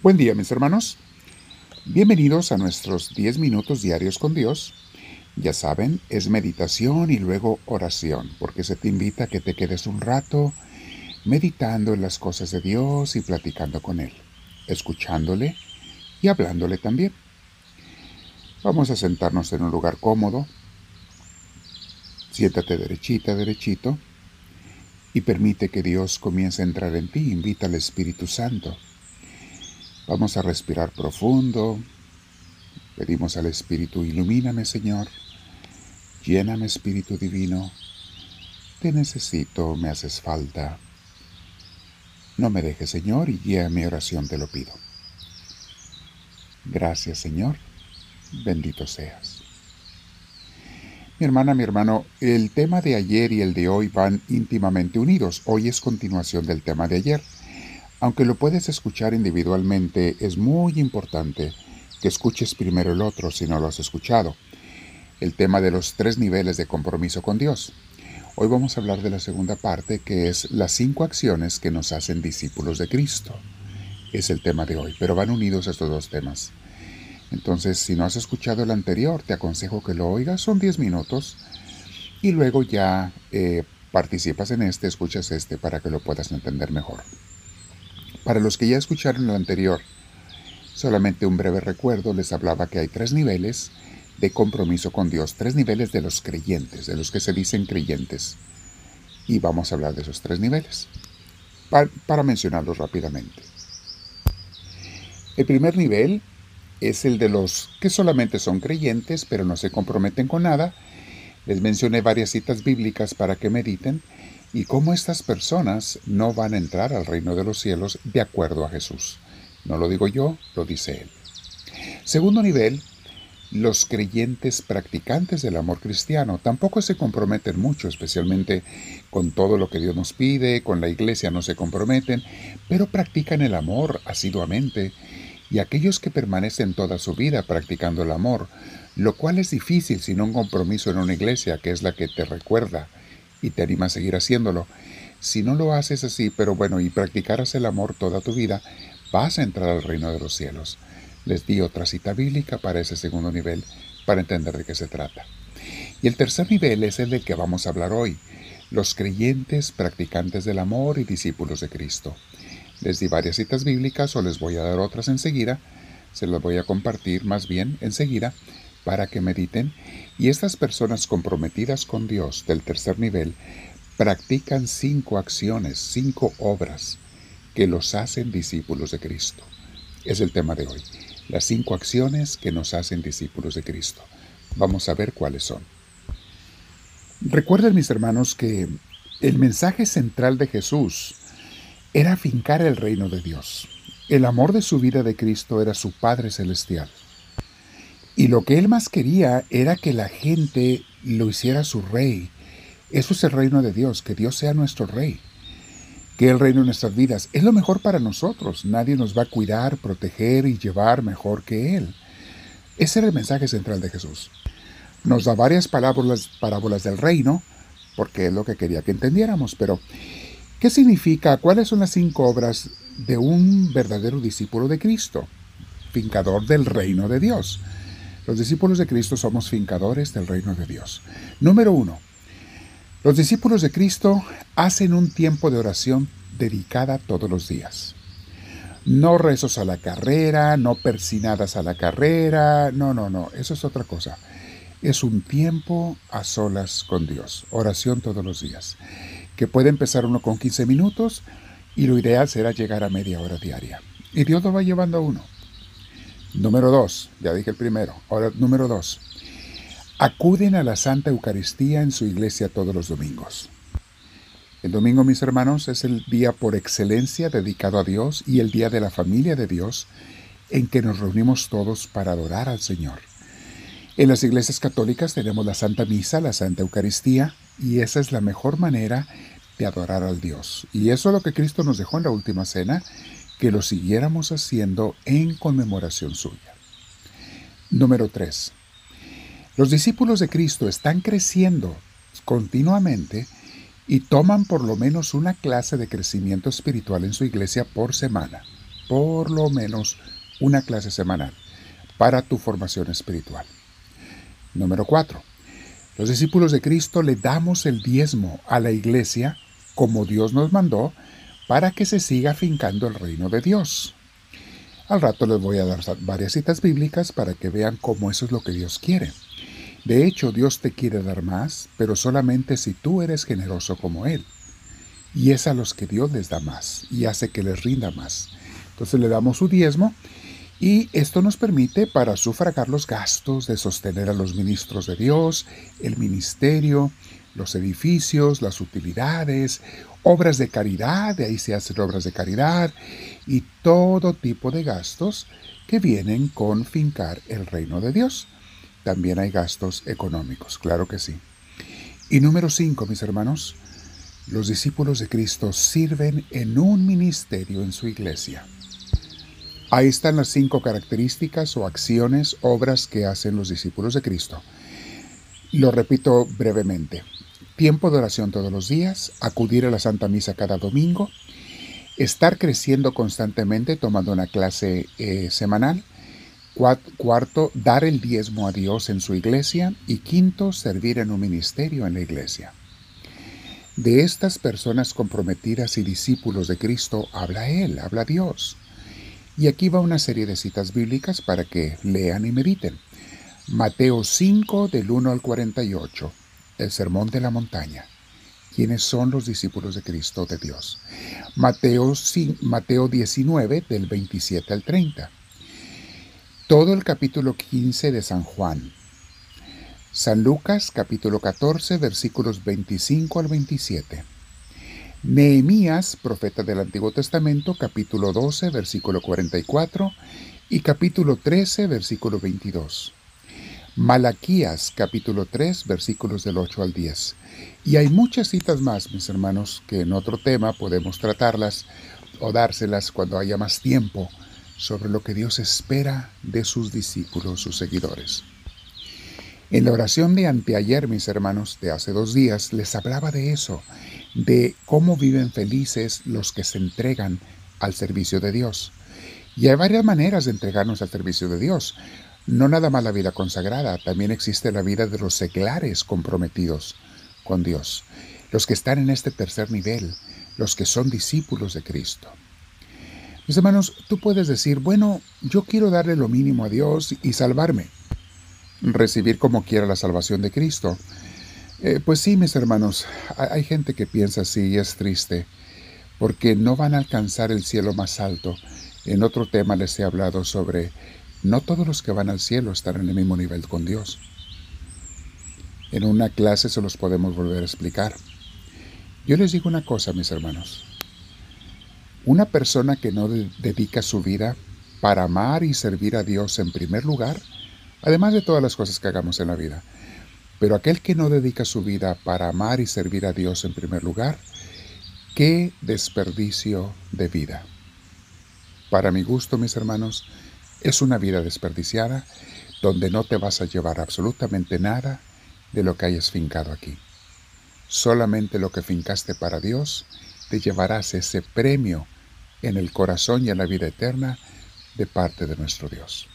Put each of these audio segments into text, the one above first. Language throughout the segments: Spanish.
Buen día mis hermanos. Bienvenidos a nuestros 10 minutos diarios con Dios. Ya saben, es meditación y luego oración, porque se te invita a que te quedes un rato meditando en las cosas de Dios y platicando con Él, escuchándole y hablándole también. Vamos a sentarnos en un lugar cómodo. Siéntate derechita, derechito, y permite que Dios comience a entrar en ti. Invita al Espíritu Santo Vamos a respirar profundo. Pedimos al Espíritu, ilumíname Señor, lléname Espíritu Divino. Te necesito, me haces falta. No me dejes Señor y guía mi oración, te lo pido. Gracias Señor, bendito seas. Mi hermana, mi hermano, el tema de ayer y el de hoy van íntimamente unidos. Hoy es continuación del tema de ayer. Aunque lo puedes escuchar individualmente, es muy importante que escuches primero el otro si no lo has escuchado. El tema de los tres niveles de compromiso con Dios. Hoy vamos a hablar de la segunda parte, que es las cinco acciones que nos hacen discípulos de Cristo. Es el tema de hoy, pero van unidos estos dos temas. Entonces, si no has escuchado el anterior, te aconsejo que lo oigas, son 10 minutos, y luego ya eh, participas en este, escuchas este para que lo puedas entender mejor. Para los que ya escucharon el anterior, solamente un breve recuerdo les hablaba que hay tres niveles de compromiso con Dios, tres niveles de los creyentes, de los que se dicen creyentes. Y vamos a hablar de esos tres niveles, para, mencionarlos rápidamente. El primer nivel es el de los que solamente son creyentes, pero no se comprometen con nada. Les mencioné varias citas bíblicas para que mediten y cómo estas personas no van a entrar al reino de los cielos de acuerdo a Jesús. No lo digo yo, lo dice Él. Segundo nivel, los creyentes practicantes del amor cristiano tampoco se comprometen mucho, especialmente con todo lo que Dios nos pide, con la iglesia no se comprometen, pero practican el amor asiduamente. Y aquellos que permanecen toda su vida practicando el amor, lo cual es difícil sin un compromiso en una iglesia que es la que te recuerda y te anima a seguir haciéndolo. Si no lo haces así, pero bueno, y practicaras el amor toda tu vida, vas a entrar al reino de los cielos. Les di otra cita bíblica para ese segundo nivel, para entender de qué se trata. Y el tercer nivel es el del que vamos a hablar hoy, los creyentes practicantes del amor y discípulos de Cristo. Les di varias citas bíblicas o les voy a dar otras enseguida, se las voy a compartir más bien enseguida para que mediten y estas personas comprometidas con Dios del tercer nivel practican cinco acciones, cinco obras que los hacen discípulos de Cristo. Es el tema de hoy, las cinco acciones que nos hacen discípulos de Cristo. Vamos a ver cuáles son. Recuerden mis hermanos que el mensaje central de Jesús era fincar el reino de Dios. El amor de su vida de Cristo era su Padre Celestial. Y lo que él más quería era que la gente lo hiciera su rey. Eso es el reino de Dios, que Dios sea nuestro rey. Que el reino de nuestras vidas es lo mejor para nosotros. Nadie nos va a cuidar, proteger y llevar mejor que Él. Ese era el mensaje central de Jesús. Nos da varias parábolas, parábolas del reino, porque es lo que quería que entendiéramos. Pero, ¿qué significa? ¿Cuáles son las cinco obras de un verdadero discípulo de Cristo? Fincador del reino de Dios. Los discípulos de Cristo somos fincadores del reino de Dios. Número uno, los discípulos de Cristo hacen un tiempo de oración dedicada todos los días. No rezos a la carrera, no persinadas a la carrera, no, no, no, eso es otra cosa. Es un tiempo a solas con Dios, oración todos los días, que puede empezar uno con 15 minutos y lo ideal será llegar a media hora diaria. Y Dios lo va llevando a uno. Número dos, ya dije el primero. Ahora, número dos. Acuden a la Santa Eucaristía en su iglesia todos los domingos. El domingo, mis hermanos, es el día por excelencia dedicado a Dios y el día de la familia de Dios en que nos reunimos todos para adorar al Señor. En las iglesias católicas tenemos la Santa Misa, la Santa Eucaristía, y esa es la mejor manera de adorar al Dios. Y eso es lo que Cristo nos dejó en la última cena que lo siguiéramos haciendo en conmemoración suya. Número 3. Los discípulos de Cristo están creciendo continuamente y toman por lo menos una clase de crecimiento espiritual en su iglesia por semana. por lo menos una clase semanal para tu formación espiritual. Número 4. Los discípulos de Cristo le damos el diezmo a la iglesia como Dios nos mandó para que se siga fincando el reino de Dios. Al rato les voy a dar varias citas bíblicas para que vean cómo eso es lo que Dios quiere. De hecho, Dios te quiere dar más, pero solamente si tú eres generoso como Él. Y es a los que Dios les da más y hace que les rinda más. Entonces le damos su diezmo y esto nos permite para sufragar los gastos de sostener a los ministros de Dios, el ministerio, los edificios, las utilidades, obras de caridad, de ahí se hacen obras de caridad y todo tipo de gastos que vienen con fincar el reino de Dios. También hay gastos económicos, claro que sí. Y número cinco, mis hermanos, los discípulos de Cristo sirven en un ministerio en su iglesia. Ahí están las cinco características o acciones, obras que hacen los discípulos de Cristo. Lo repito brevemente. Tiempo de oración todos los días, acudir a la Santa Misa cada domingo, estar creciendo constantemente tomando una clase eh, semanal, cuarto, dar el diezmo a Dios en su iglesia y quinto, servir en un ministerio en la iglesia. De estas personas comprometidas y discípulos de Cristo habla Él, habla Dios. Y aquí va una serie de citas bíblicas para que lean y mediten. Mateo 5 del 1 al 48, el Sermón de la Montaña. ¿Quiénes son los discípulos de Cristo de Dios? Mateo, Mateo 19 del 27 al 30. Todo el capítulo 15 de San Juan. San Lucas capítulo 14 versículos 25 al 27. Nehemías, profeta del Antiguo Testamento, capítulo 12, versículo 44 y capítulo 13, versículo 22. Malaquías, capítulo 3, versículos del 8 al 10. Y hay muchas citas más, mis hermanos, que en otro tema podemos tratarlas o dárselas cuando haya más tiempo sobre lo que Dios espera de sus discípulos, sus seguidores. En la oración de anteayer, mis hermanos, de hace dos días, les hablaba de eso, de cómo viven felices los que se entregan al servicio de Dios. Y hay varias maneras de entregarnos al servicio de Dios. No nada más la vida consagrada, también existe la vida de los seglares comprometidos con Dios, los que están en este tercer nivel, los que son discípulos de Cristo. Mis hermanos, tú puedes decir, bueno, yo quiero darle lo mínimo a Dios y salvarme recibir como quiera la salvación de Cristo. Eh, pues sí, mis hermanos, hay gente que piensa así y es triste, porque no van a alcanzar el cielo más alto. En otro tema les he hablado sobre no todos los que van al cielo están en el mismo nivel con Dios. En una clase se los podemos volver a explicar. Yo les digo una cosa, mis hermanos. Una persona que no dedica su vida para amar y servir a Dios en primer lugar, además de todas las cosas que hagamos en la vida. Pero aquel que no dedica su vida para amar y servir a Dios en primer lugar, qué desperdicio de vida. Para mi gusto, mis hermanos, es una vida desperdiciada donde no te vas a llevar absolutamente nada de lo que hayas fincado aquí. Solamente lo que fincaste para Dios te llevarás ese premio en el corazón y en la vida eterna de parte de nuestro Dios.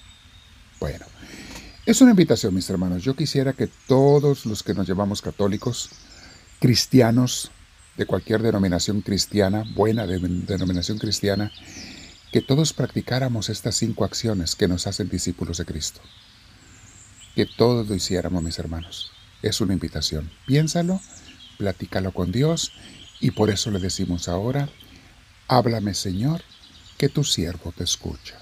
Bueno, es una invitación, mis hermanos. Yo quisiera que todos los que nos llamamos católicos, cristianos, de cualquier denominación cristiana, buena denominación cristiana, que todos practicáramos estas cinco acciones que nos hacen discípulos de Cristo. Que todos lo hiciéramos, mis hermanos. Es una invitación. Piénsalo, platícalo con Dios y por eso le decimos ahora, háblame Señor, que tu siervo te escucha.